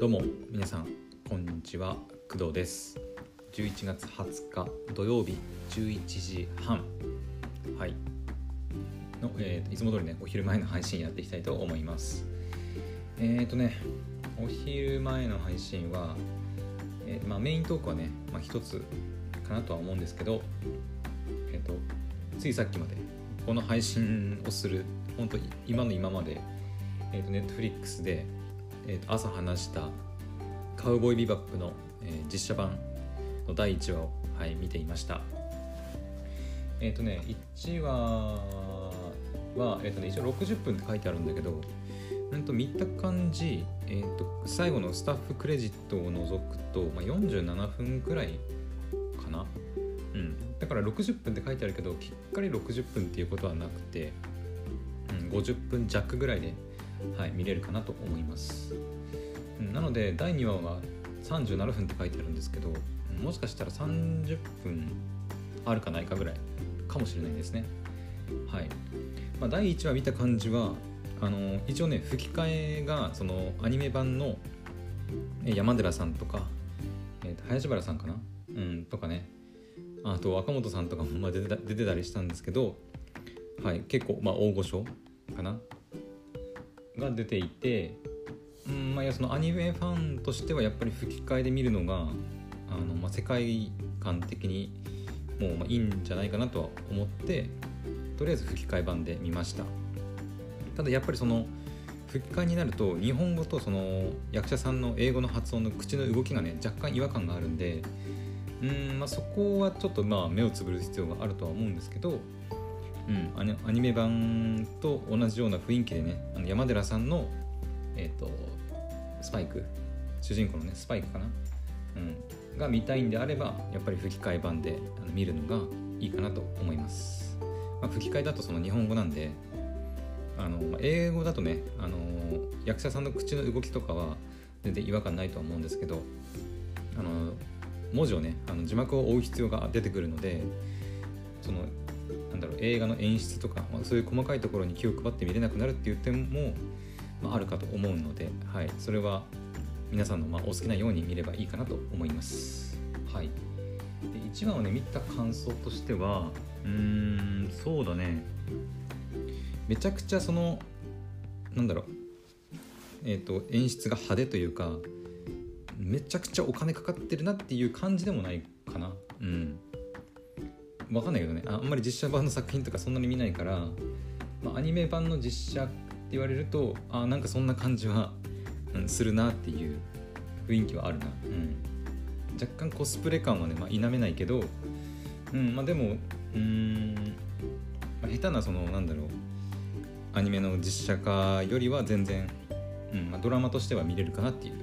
どうも皆さんこんにちは。工藤です。11月20日土曜日11時半。はい。の、えー、いつも通りねお昼前の配信やっていきたいと思います。えっ、ー、とねお昼前の配信は、えー、まあ、メイントークはね、まあ、一つかなとは思うんですけどえっ、とついさっきまでこの配信をする本当今の今までえーと、ネットフリックスで、えーと、朝話した「カウボーイビバップの」えー、実写版の第1話を、はい、見ていました。えっ、ー、とね1話は、えーとね、一応60分って書いてあるんだけどうんと見た感じ、えーと、最後のスタッフクレジットを除くと、まあ、47分くらいかな。うん。だから60分って書いてあるけどきっかり60分っていうことはなくて、うん、50分弱ぐらいではい、見れるかなと思います。なので第2話は37分って書いてあるんですけどもしかしたら30分あるかないかぐらいかもしれないですね。はいまあ、第1話見た感じはあの一応ね吹き替えがそのアニメ版の山寺さんとか、えー、と林原さんかな、うん、とかねあと若本さんとかも出てた出てたりしたんですけど、はい、結構、まあ、大御所かな？が出ていて、うんまあ、いやそのアニメファンとしてはやっぱり吹き替えで見るのがあの、まあ、世界観的にもうまあいいんじゃないかなとは思ってとりあえず吹き替え版で見ました。ただやっぱりその吹き替えになると日本語とその役者さんの英語の発音の口の動きがね若干違和感があるんでうん、まあ、そこはちょっとまあ目をつぶる必要があるとは思うんですけどうん、アニメ版と同じような雰囲気でねあの山寺さんの、えーと、スパイク主人公のねスパイクかな、うん、が見たいんであればやっぱり吹き替え版であの見るのがいいかなと思います、まあ、吹き替えだとその日本語なんであの英語だとねあの役者さんの口の動きとかは全然違和感ないとは思うんですけどあの文字をねあの字幕を追う必要が出てくるのでそのなんだろう映画の演出とか、まあ、そういう細かいところに気を配って見れなくなるっていう点も、まあ、あるかと思うので、はい、それは皆さんのまお好きなように見ればいいかなと思います。はい、で1話をね見た感想としてはうーんそうだね。めちゃくちゃそのなんだろうえっ、ー、と演出が派手というかめちゃくちゃお金かかってるなっていう感じでもないかな。うん。分かんないけどね。あんまり実写版の作品とかそんなに見ないから、まあ、アニメ版の実写って言われるとあなんかそんな感じは、うん、するなっていう雰囲気はあるな、うん、若干コスプレ感はね、まあ、否めないけど、うんまあ、でもうん、まあ、下手なそのなんだろうアニメの実写化よりは全然、うんまあ、ドラマとしては見れるかなっていう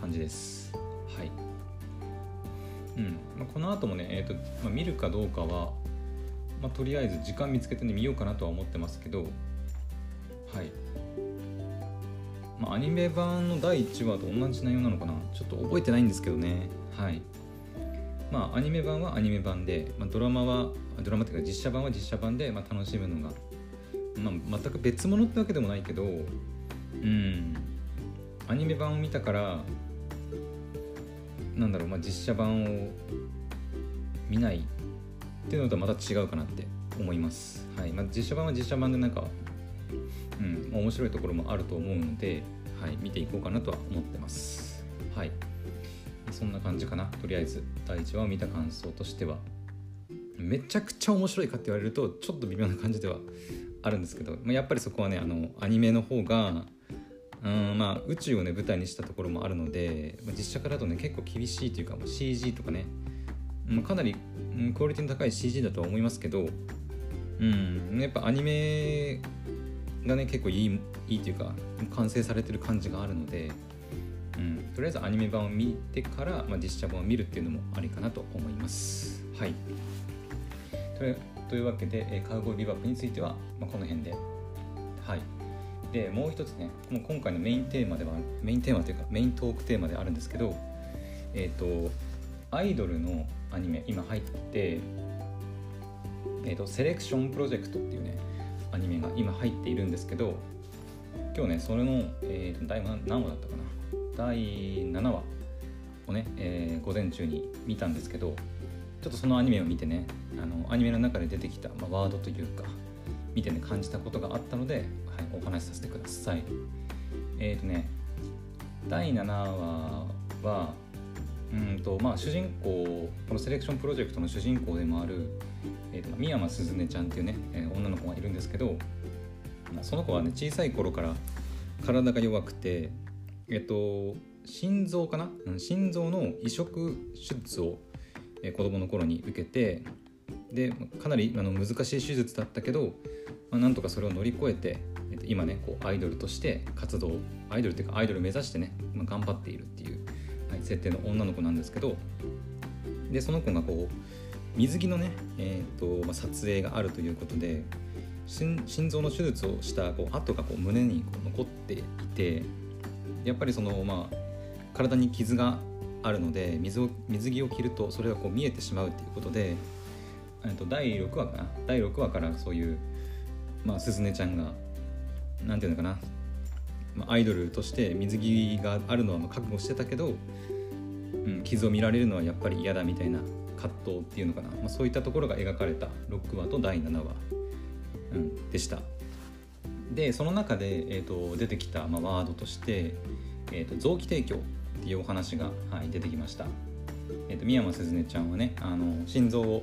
感じです。うん。まあ、この後もね、えーとまあ、見るかどうかは、まあ、とりあえず時間見つけてね見ようかなとは思ってますけどはい、まあ、アニメ版の第1話と同じ内容なのかな？ちょっと覚えてないんですけどね。はい。まあアニメ版はアニメ版で、まあ、ドラマはドラマっていうか実写版は実写版で、まあ、楽しむのが、まあ、全く別物ってわけでもないけどうん。アニメ版を見たからなんだろう、まあ、実写版を見ないっていうのとはまた違うかなって思います。はいまあ、実写版は実写版でなんか、うんまあ、面白いところもあると思うので、はい、見ていこうかなとは思ってます。はい。そんな感じかな。とりあえず、第1話を見た感想としては。めちゃくちゃ面白いかって言われると、ちょっと微妙な感じではあるんですけど、まあ、やっぱりそこはね、あの、アニメの方が、うんまあ、宇宙をね舞台にしたところもあるので、まあ、実写化だとね結構厳しいというか、まあ、CG とかね、まあ、かなり、うん、クオリティの高い CG だとは思いますけど、うん、やっぱアニメがね結構いいいいというか完成されてる感じがあるので、うん、とりあえずアニメ版を見てから、まあ、実写版を見るっていうのもありかなと思います。はいというわけで、カウボーイビバップについては、まあ、この辺で。はいでもう一つねもう今回のメインテーマではメインテーマというかメイントークテーマであるんですけどえっ、ー、とアイドルのアニメ今入ってえーと、セレクションプロジェクトっていうねアニメが今入っているんですけど今日ねそれの、えーと、第何話だったかな第7話をね、えー、午前中に見たんですけどちょっとそのアニメを見てねあのアニメの中で出てきた、まあ、ワードというか見てね感じたことがあったので、はい、お話しさせてください。えっ、ー、とね第7話はうんとまあ主人公このセレクションプロジェクトの主人公でもある、えーと、三山鈴音ちゃんっていうね、えー、女の子がいるんですけど、まあ、その子はね小さい頃から体が弱くてえっ、ー、と心臓かな、心臓の移植手術を、えー、子供の頃に受けてでかなりあの難しい手術だったけど、まあ、なんとかそれを乗り越えて、今ねこうアイドルとして活動アイドルっていうかアイドル目指してね、まあ、頑張っているっていう、はい、設定の女の子なんですけどでその子がこう水着のね、えーとまあ、撮影があるということで心臓の手術をしたこう跡がこう胸にこう残っていてやっぱりそのまあ体に傷があるので水を水着を着るとそれがこう見えてしまうっていうことでと第6話かな？第6話からそういう、まあ、鈴音ちゃんが何て言うのかな、まあ、アイドルとして水着があるのは覚悟してたけど、うん、傷を見られるのはやっぱり嫌だみたいな葛藤っていうのかな、まあ、そういったところが描かれた6話と第7話、うん、でした。でその中で、えーと、出てきた、まあ、ワードとして、えーと、臓器提供っていうお話が、はい、出てきました。えーと、三山鈴音ちゃんはねあの心臓を、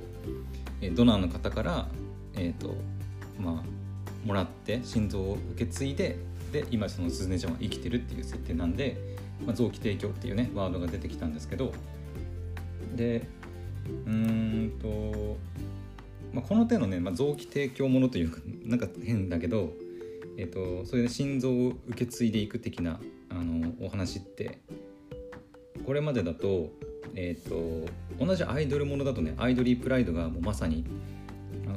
えドナーの方から、えーとまあ、もらって心臓を受け継いでで今その鈴音ちゃんは生きてるっていう設定なんで、まあ、臓器提供っていうねワードが出てきたんですけどでうんと、まあ、この手のね、まあ、臓器提供ものというかなんか変だけど、えーと、それで心臓を受け継いでいく的なあのお話ってこれまでだと,、えーと、同じアイドルものだとねアイドリープライドがもうまさに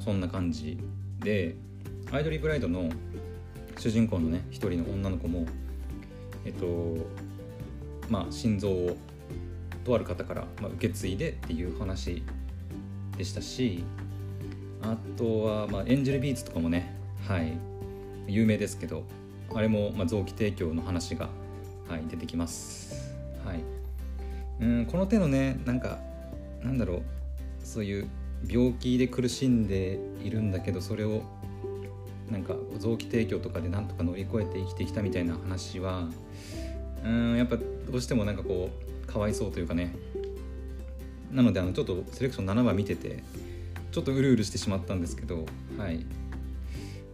そんな感じでアイドリープライドの主人公のね一人の女の子もえっ、とまあ心臓をとある方から、まあ、受け継いでっていう話でしたしあとは、まあ、エンジェルビーツとかもねはい有名ですけどあれも、まあ、臓器提供の話が、はい、出てきます。はい、うんこの手のねなんかなんだろうそういう病気で苦しんでいるんだけどそれをなんか臓器提供とかでなんとか乗り越えて生きてきたみたいな話はうんやっぱどうしてもなんかこうかわいそうというかね。なのであのちょっとセレクション7話見ててちょっとうるうるしてしまったんですけどはい。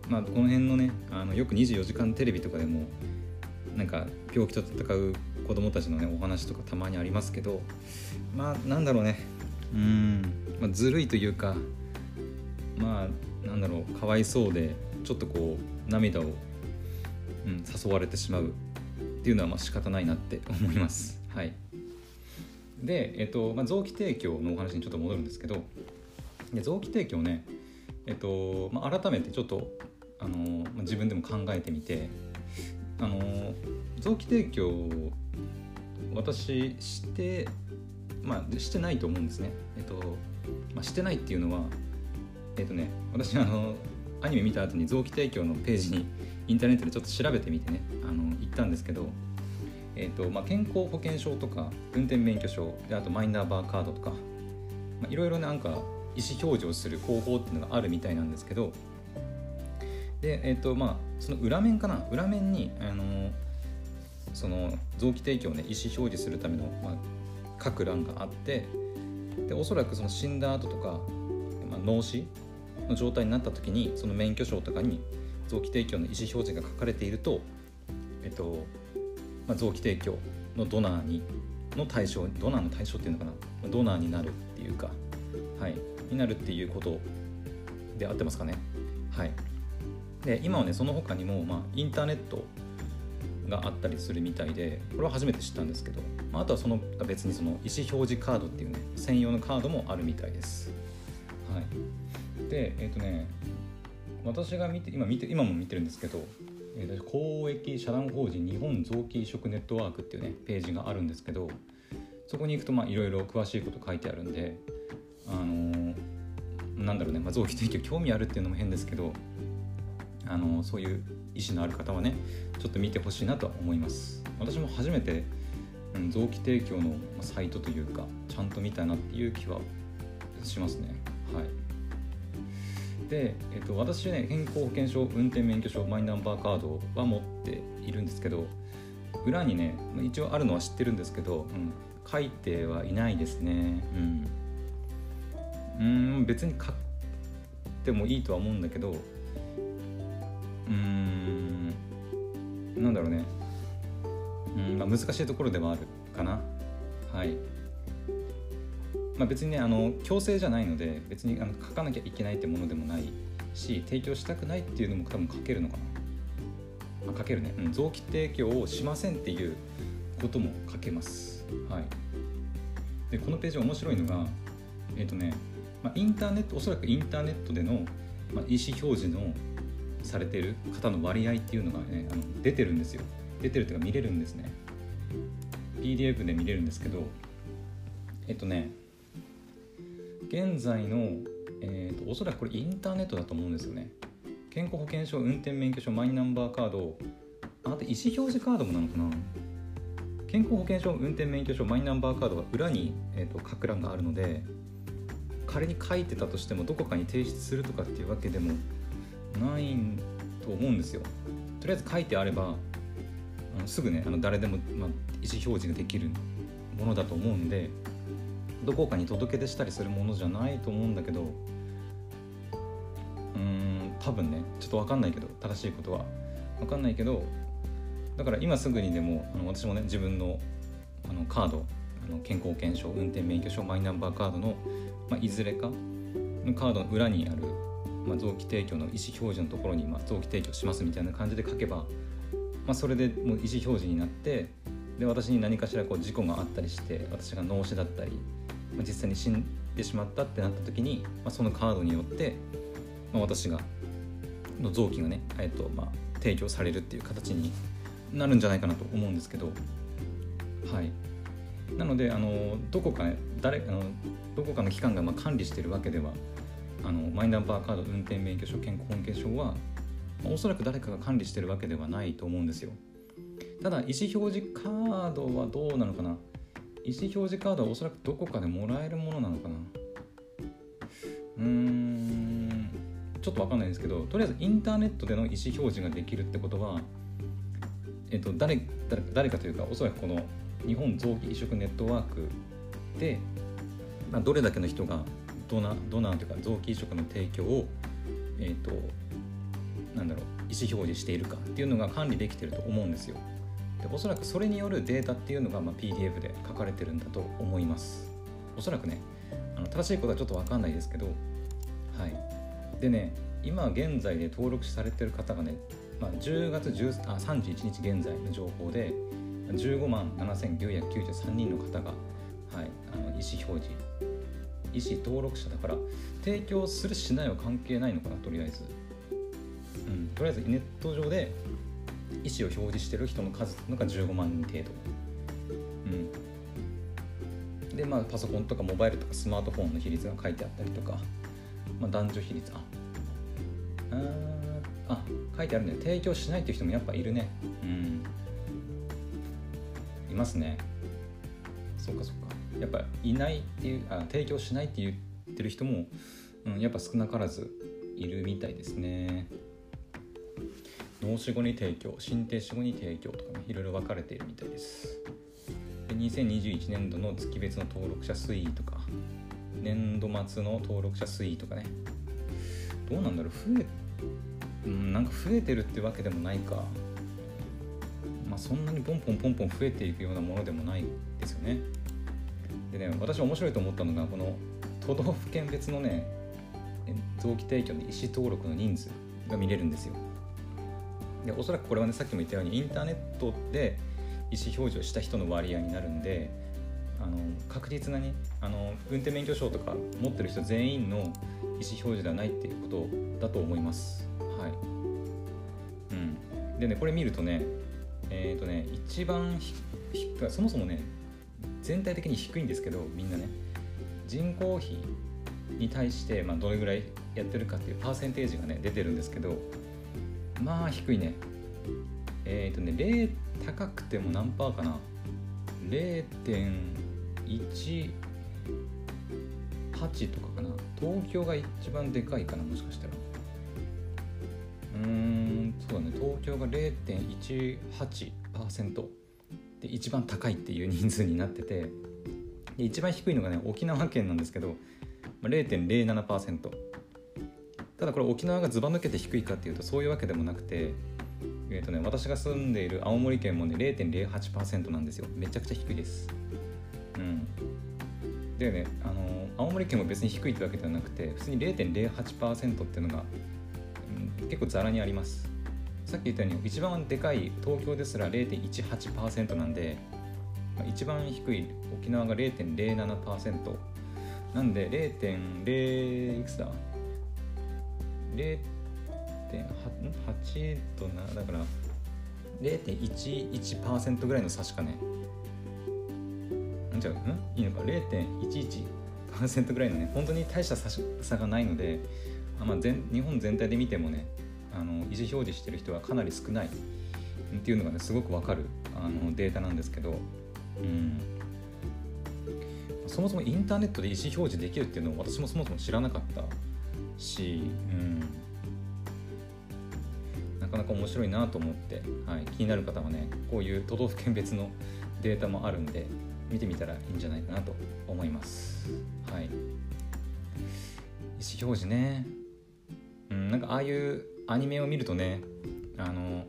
まあ、この辺のねあのよく24時間テレビとかでもなんか病気と戦う子供たちのねお話とかたまにありますけどまあなんだろうね。うん、まあ、ずるいというかまあなんだろうかわいそうでちょっとこう涙を、うん、誘われてしまうっていうのはまあ仕方ないなって思います。はい、で、えっとまあ、臓器提供のお話にちょっと戻るんですけどで臓器提供ねえっとまあ、改めてちょっとあのまあ自分でも考えてみてあの臓器提供を私してまあしてないと思うんですねえっと、まあ、してないっていうのはえっとね私あのアニメ見た後に臓器提供のページにインターネットでちょっと調べてみてね。あの行ったんですけどえーとまあ、健康保険証とか運転免許証であとマイナンバーカードとかいろいろなんか意思表示をする方法っていうのがあるみたいなんですけどでえっ、ー、とまあその裏面かな？裏面にあのその臓器提供をね意思表示するための、まあ、書く欄があってでおそらくその死んだ後とか、まあ、脳死の状態になった時にその免許証とかに臓器提供の意思表示が書かれていると、えっとまあ、臓器提供のドナーにの対象ドナーの対象っていうのかなドナーになるっていうかはいになるっていうことで合ってますかね。はい。で今はねその他にも、まあ、インターネットがあったりするみたいでこれは初めて知ったんですけど、まあ、あとはその別にその意思表示カードっていうね専用のカードもあるみたいです。はい、でえっ、ー、とね私が見て今見て今も見てるんですけど、えー、公益社団法人日本臓器移植ネットワークっていうねページがあるんですけどそこに行くとまあいろいろ詳しいこと書いてあるんであのー、なんだろうね、まあ、臓器提供興味あるっていうのも変ですけどあのそういう意思のある方はねちょっと見てほしいなとは思います。私も初めてうん、臓器提供のサイトというかちゃんと見たなっていう気はしますね。はい。で、えっと、私ね健康保険証運転免許証マイナンバーカードは持っているんですけど裏にね一応あるのは知ってるんですけど、うん、書いてはいないですね。うん。うん別に書ってもいいとは思うんだけどうんなんだろうね。うん、まあ、難しいところではあるかな。はい。まあ、別にねあの強制じゃないので別にあの書かなきゃいけないってものでもないし提供したくないっていうのも多分書けるのかな。あ書けるね、うん、臓器提供をしませんっていうことも書けます。はい。でこのページ面白いのがえっ、ー、とね、まあ、インターネットおそらくインターネットでの、まあ、意思表示のされてる方の割合っていうのがねあの出てるんですよ。出てるというか見れるんですね。PDF で見れるんですけどえっとね現在の、えーと、おそらくこれインターネットだと思うんですよね。健康保険証運転免許証マイナンバーカード。あと意思表示カードもなのかな。健康保険証運転免許証マイナンバーカードは裏に、えーと、書く欄があるので仮に書いてたとしてもどこかに提出するとかっていうわけでもないと思うんですよ。とりあえず書いてあればあのすぐねあの誰でも、まあ、意思表示ができるものだと思うんでどこかに届け出したりするものじゃないと思うんだけどうん多分ねちょっと分かんないけど正しいことは。分かんないけどだから今すぐにでもあの私もね自分のあのカードあの健康保険証運転免許証マイナンバーカードの、まあ、いずれかのカードの裏にある、まあ、臓器提供の意思表示のところに、まあ、臓器提供しますみたいな感じで書けば、まあ、それでもう意思表示になってで私に何かしらこう事故があったりして私が脳死だったり、実際に死んでしまったってなった時に、まあ、そのカードによって、まあ、私がの臓器がね、えっとまあ、提供されるっていう形になるんじゃないかなと思うんですけどはい。なのであのどこか誰あのどこかの機関がまあ管理してるわけではあのマイナンバーカード運転免許証健康保険証は、まあ、おそらく誰かが管理してるわけではないと思うんですよ。ただ意思表示カードはどうなのかな意思表示カードはおそらくどこかでもらえるものなのかなうーんちょっと分かんないんですけどとりあえずインターネットでの意思表示ができるってことは、えっと、誰誰誰かというかおそらくこの日本臓器移植ネットワークで、まあ、どれだけの人がドナドナーというか臓器移植の提供を、えっと、なんだろう意思表示しているかっていうのが管理できてると思うんですよ。でおそらくそれによるデータっていうのが、まあ、PDF で書かれてるんだと思います。おそらくねあの正しいことはちょっと分かんないですけどはい。でね今現在で登録されてる方がね、まあ、10月10あ31日現在の情報で15万7993人の方が、はい、あの意思表示意思登録者だから提供するしないは関係ないのかなとりあえず、うん、とりあえずネット上で意思を表示してる人の数のが15万人程度。うん、でまあパソコンとかモバイルとかスマートフォンの比率が書いてあったりとか、まあ、男女比率。あああ書いてあるね。提供しないっていう人もやっぱいるね。うん。いますね。そっかそっか。やっぱいないっていうあ提供しないって言ってる人も、うん、やっぱ少なからずいるみたいですね。脳死後に提供心停止後に提供とかねいろいろ分かれているみたいです。で2021年度の月別の登録者推移とか年度末の登録者推移とかね。どうなんだろう増えうんなんか増えてるってわけでもないか。まあそんなにポンポンポンポン増えていくようなものでもないですよね。でね私面白いと思ったのがこの都道府県別のね臓器提供の意思登録の人数が見れるんですよ。でおそらくこれはねさっきも言ったようにインターネットで意思表示をした人の割合になるんであの確実なにあの運転免許証とか持ってる人全員の意思表示ではないっていうことだと思います。はい、うん、でねこれ見るとねえっ、ー、とね一番そもそもね全体的に低いんですけどみんなね人口比に対して、まあ、どれぐらいやってるかっていうパーセンテージがね出てるんですけどまあ低いね。えっ、ー、とね0高くても何パーかな。0.18とかかな。東京が一番でかいかなもしかしたら。うーんそうだね。東京が0.18%で一番高いっていう人数になってて。で一番低いのがね沖縄県なんですけど0.07%ただこれ沖縄がずば抜けて低いかっていうとそういうわけでもなくてえーとね、私が住んでいる青森県もね0.08%なんですよ。めちゃくちゃ低いです。うん。でねあの青森県も別に低いってわけではなくて普通に0.08%っていうのが、うん、結構ざらにあります。さっき言ったように一番でかい東京ですら0.18%なんで、まあ、一番低い沖縄が0.07%なんで0.0いくつだ？0.8とな？だから0.11%ぐらいの差しかね。じゃあん？いいのか。0.11%ぐらいのね。本当に大した差がないので、あまあ、全日本全体で見てもねあの意思表示してる人はかなり少ない。っていうのがねすごくわかるあのデータなんですけど、うん、そもそもインターネットで意思表示できるっていうのを私もそもそも知らなかった。し、うん、なかなか面白いなと思って、はい、気になる方はねこういう都道府県別のデータもあるんで見てみたらいいんじゃないかなと思います。はい、意思表示ね、うん、なんかああいうアニメを見るとねあの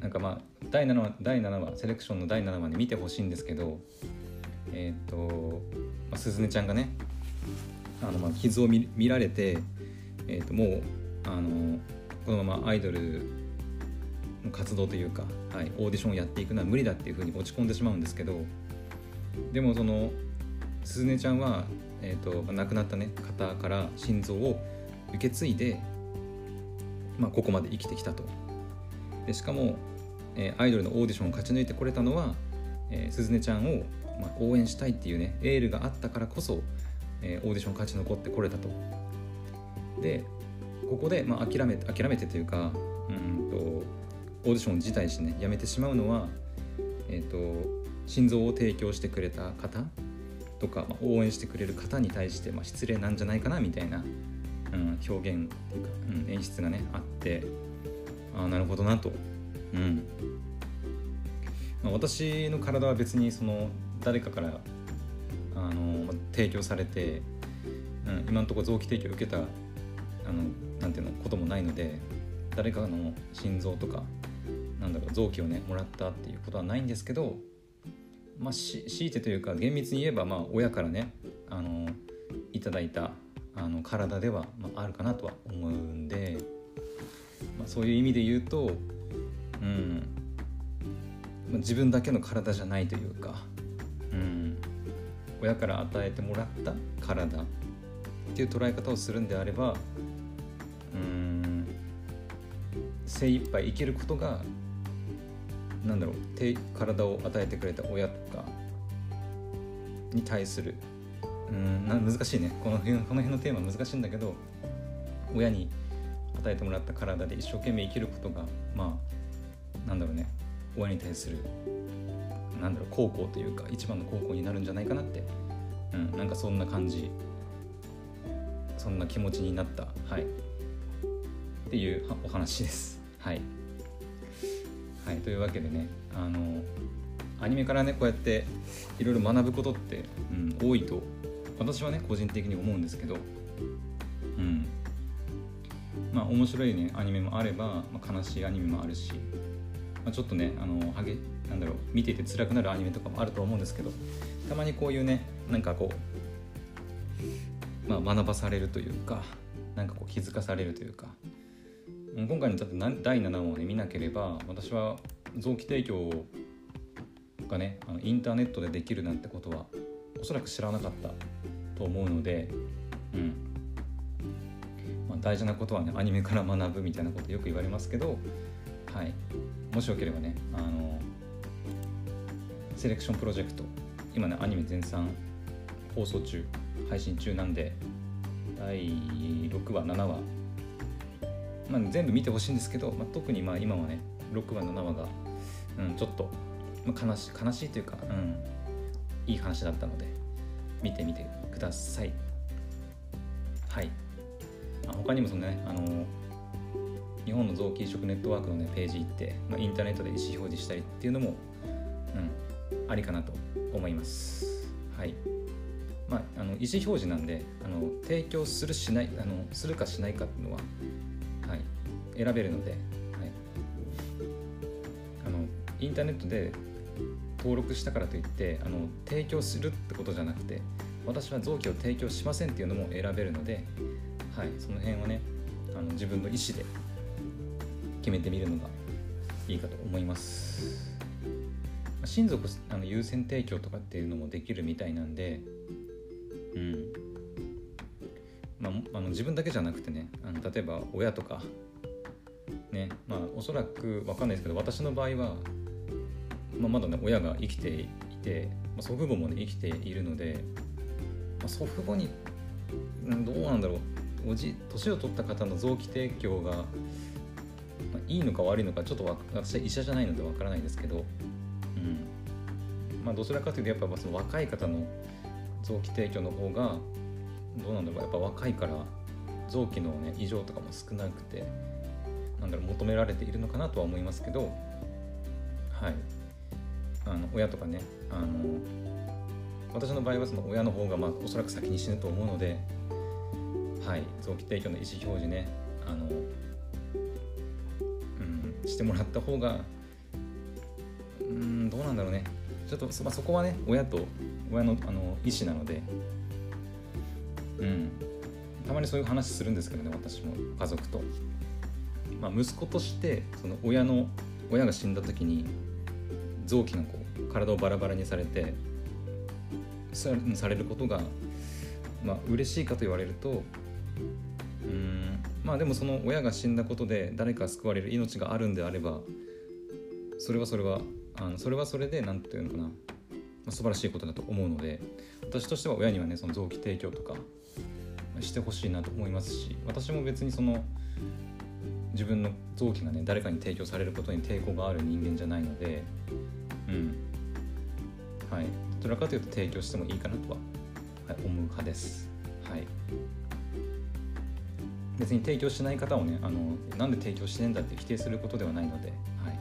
なんかまあ第7話第7話セレクションの第7話で見てほしいんですけどえっ、ー、と、まあ、鈴音ちゃんがねあのまあ傷を見られて、えー、ともうあのこのままアイドルの活動というか、はい、オーディションをやっていくのは無理だっていうふうに落ち込んでしまうんですけどでもその鈴音ちゃんは、えーと、亡くなった、ね、方から心臓を受け継いで、まあ、ここまで生きてきたと。でしかも、えー、アイドルのオーディションを勝ち抜いてこれたのは、えー、鈴音ちゃんを、まあ、応援したいっていうねエールがあったからこそ、えー、オーディション勝ち残ってこれたとでここで、まあ、諦め諦めてというかうんとオーディション自体してねやめてしまうのは、えーと、心臓を提供してくれた方とか、まあ、応援してくれる方に対して、まあ、失礼なんじゃないかなみたいな、うん、表現っていうか、うん、演出がねあってああなるほどなと。うんまあ、私の体は別にその誰かからあの提供されて、うん、今のところ臓器提供を受けたあのなんていうのこともないので誰かの心臓とかなんだろう臓器をねもらったっていうことはないんですけどまあし強いてというか厳密に言えばまあ親からねあのいただいたあの体では、まあ、あるかなとは思うんで、まあ、そういう意味で言うと、うんまあ、自分だけの体じゃないというか、うん、親から与えてもらった体っていう捉え方をするんであればうん精一杯生きることがなんだろう体を与えてくれた親とかに対するうん難しいね。この辺この辺のテーマ難しいんだけど親に与えてもらった体で一生懸命生きることがまあなんだろうね。親に対するなんだろう孝行というか一番の孝行になるんじゃないかなって、うん、なんかそんな感じ。そんな気持ちになった。はい。っていうお話です。はい、はい、というわけでねあのアニメからねこうやっていろいろ学ぶことって、うん、多いと私はね個人的に思うんですけど、うん、まあ面白いねアニメもあれば、まあ、悲しいアニメもあるし、まあ、ちょっとねあのはげなんだろう見ていて辛くなるアニメとかもあると思うんですけどたまにこういうねなんかこう、まあ、学ばされるというかなんかこう気づかされるというか今回のだって第7話を、ね、見なければ私は臓器提供がねあのインターネットでできるなんてことはおそらく知らなかったと思うので、うん。まあ、大事なことはねアニメから学ぶみたいなことよく言われますけど、はい、もしよければねあのセレクションプロジェクト。今ねアニメ全3放送中配信中なんで第6話7話。まあ、全部見てほしいんですけど、まあ、特にまあ今はね6話7話が、うん、ちょっとまあ、悲し悲しいというか、うん、いい話だったので見てみてください。はい。他にもそのねあの日本の臓器移植ネットワークの、ね、ページ行って、まあ、インターネットで意思表示したりっていうのも、うん、ありかなと思います。はい。まあ、あの意思表示なんであの提供するしないあのするかしないかっていうのは、はい、選べるので、はい、あのインターネットで登録したからといってあの提供するってことじゃなくて私は臓器を提供しませんっていうのも選べるので、はい、その辺はねあの自分の意思で決めてみるのがいいかと思います。親族あの優先提供とかっていうのもできるみたいなんでうん。まあ、あの自分だけじゃなくてねあの例えば親とかねまあおそらく分かんないですけど私の場合は、まあ、まだね親が生きていて、まあ、祖父母もね生きているので、まあ、祖父母に、うん、どうなんだろう。おじ年を取った方の臓器提供が、まあ、いいのか悪いのかちょっと私は医者じゃないので分からないですけど、うんまあ、どちらかというとやっぱその若い方の臓器提供の方がどうなんだろうやっぱ若いから臓器のね異常とかも少なくてなんだろう求められているのかなとは思いますけどはい。あの親とかねあの私の場合はその親の方がまあおそらく先に死ぬと思うのではい臓器提供の意思表示ねあのうんしてもらった方がうんどうなんだろうね。ちょっとそ,、まあ、そこはね親と親のあの意思なので。うん。たまにそういう話するんですけどね私も家族と、まあ、息子としてその親の親が死んだ時に臓器がこう体をバラバラにされてさされることがまあ嬉しいかと言われるとうん。まあでもその親が死んだことで誰か救われる命があるんであればそれはそれはあのそれはそれで何て言うのかな、まあ、素晴らしいことだと思うので私としては親にはねその臓器提供とかしてほしいなと思いますし私も別にその自分の臓器がね誰かに提供されることに抵抗がある人間じゃないのでうん。はい。どちらかというと提供してもいいかなとは、はい、思う派です。はい。別に提供しない方をねあのなんで提供しないんだって否定することではないのではい。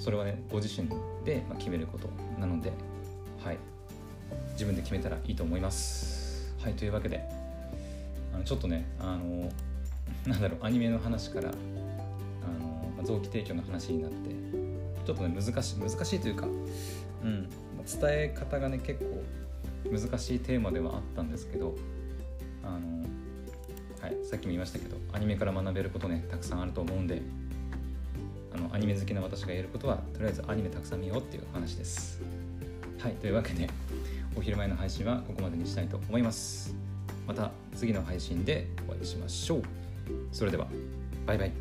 それはねご自身で決めることなので、はい、自分で決めたらいいと思います。はいというわけであのちょっとねあのなんだろうアニメの話からあの臓器提供の話になってちょっとね難しい難しいというか、うん、伝え方がね結構難しいテーマではあったんですけどあの、はい、さっきも言いましたけどアニメから学べることねたくさんあると思うんでアニメ好きな私がやることはとりあえずアニメたくさん見ようっていう話です。はいというわけでお昼前の配信はここまでにしたいと思います。また次の配信でお会いしましょう。それではバイバイ。